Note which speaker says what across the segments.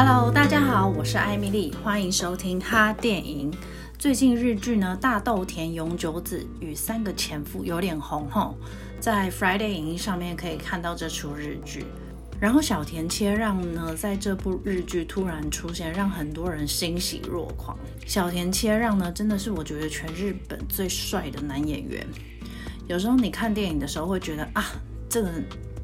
Speaker 1: Hello，大家好，我是艾米丽，欢迎收听哈电影。最近日剧呢，大豆田永久子与三个前夫有点红吼，在 Friday 影音上面可以看到这出日剧。然后小田切让呢，在这部日剧突然出现，让很多人欣喜若狂。小田切让呢，真的是我觉得全日本最帅的男演员。有时候你看电影的时候会觉得啊，这个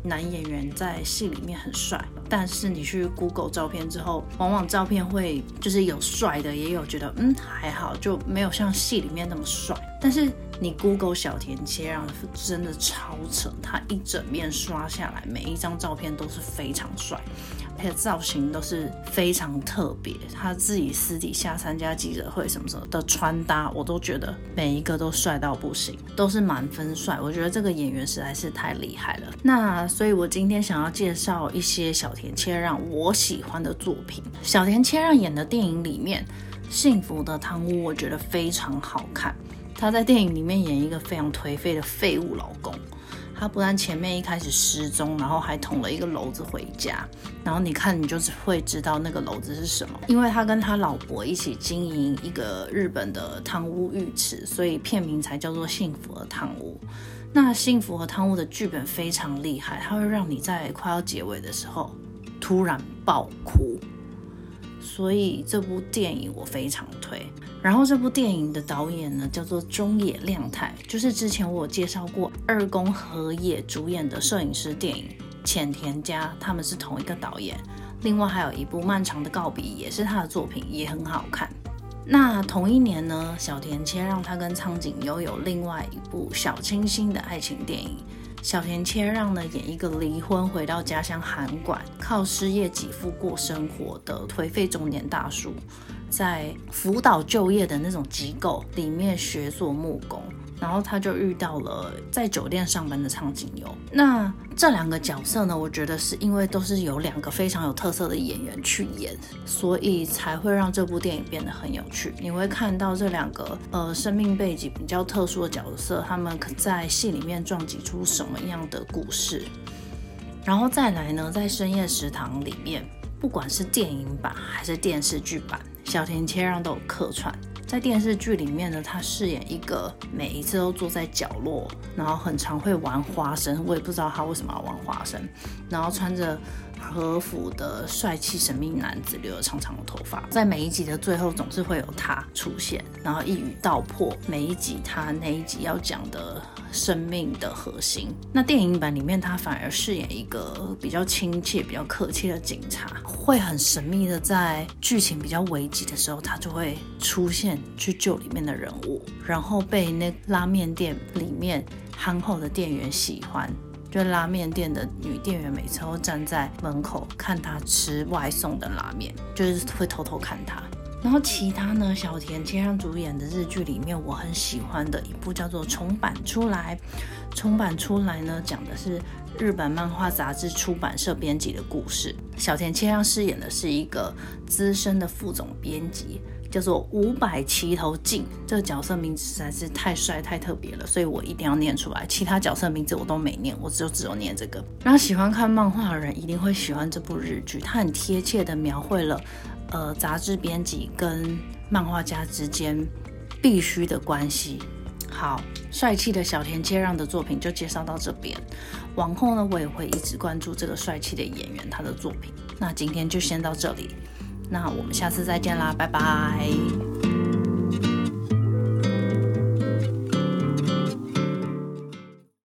Speaker 1: 男演员在戏里面很帅，但是你去 Google 照片之后，往往照片会就是有帅的，也有觉得嗯还好，就没有像戏里面那么帅。但是你 Google 小田切让真的超扯，他一整面刷下来，每一张照片都是非常帅，他的造型都是非常特别。他自己私底下参加记者会什么什么的穿搭，我都觉得每一个都帅到不行，都是满分帅。我觉得这个演员实在是太厉害了。那所以，我今天想要介绍一些小田切让我喜欢的作品。小田切让演的电影里面，《幸福的汤屋》我觉得非常好看。他在电影里面演一个非常颓废的废物老公，他不但前面一开始失踪，然后还捅了一个篓子回家，然后你看你就是会知道那个篓子是什么，因为他跟他老婆一起经营一个日本的汤屋浴池，所以片名才叫做《幸福的汤屋》。那《幸福和汤屋》的剧本非常厉害，它会让你在快要结尾的时候突然爆哭。所以这部电影我非常推。然后这部电影的导演呢，叫做中野亮太，就是之前我介绍过二宫和也主演的摄影师电影《浅田家》，他们是同一个导演。另外还有一部《漫长的告别》，也是他的作品，也很好看。那同一年呢，小田切让他跟苍井优有另外一部小清新的爱情电影。小田切让呢，演一个离婚回到家乡函馆，靠失业给付过生活的颓废中年大叔，在辅导就业的那种机构里面学做木工。然后他就遇到了在酒店上班的苍井优。那这两个角色呢，我觉得是因为都是有两个非常有特色的演员去演，所以才会让这部电影变得很有趣。你会看到这两个呃生命背景比较特殊的角色，他们可在戏里面撞击出什么样的故事。然后再来呢，在深夜食堂里面，不管是电影版还是电视剧版，小田切让都有客串。在电视剧里面呢，他饰演一个每一次都坐在角落，然后很常会玩花生，我也不知道他为什么要玩花生，然后穿着和服的帅气神秘男子，留着长长的头发，在每一集的最后总是会有他出现，然后一语道破每一集他那一集要讲的生命的核心。那电影版里面他反而饰演一个比较亲切、比较客气的警察，会很神秘的在剧情比较危急的时候，他就会出现去救里面的人物，然后被那拉面店里面憨厚的店员喜欢。就拉面店的女店员每次都站在门口看他吃外送的拉面，就是会偷偷看他。然后其他呢，小田切让主演的日剧里面，我很喜欢的一部叫做《重版出来》。重版出来呢，讲的是日本漫画杂志出版社编辑的故事。小田切让饰演的是一个资深的副总编辑。叫做五百齐头镜，这个角色名字实在是太帅太特别了，所以我一定要念出来。其他角色名字我都没念，我只有只有念这个。然后喜欢看漫画的人一定会喜欢这部日剧，它很贴切地描绘了呃杂志编辑跟漫画家之间必须的关系。好，帅气的小田切让的作品就介绍到这边，往后呢我也会一直关注这个帅气的演员他的作品。那今天就先到这里。那我们下次再见啦，拜拜。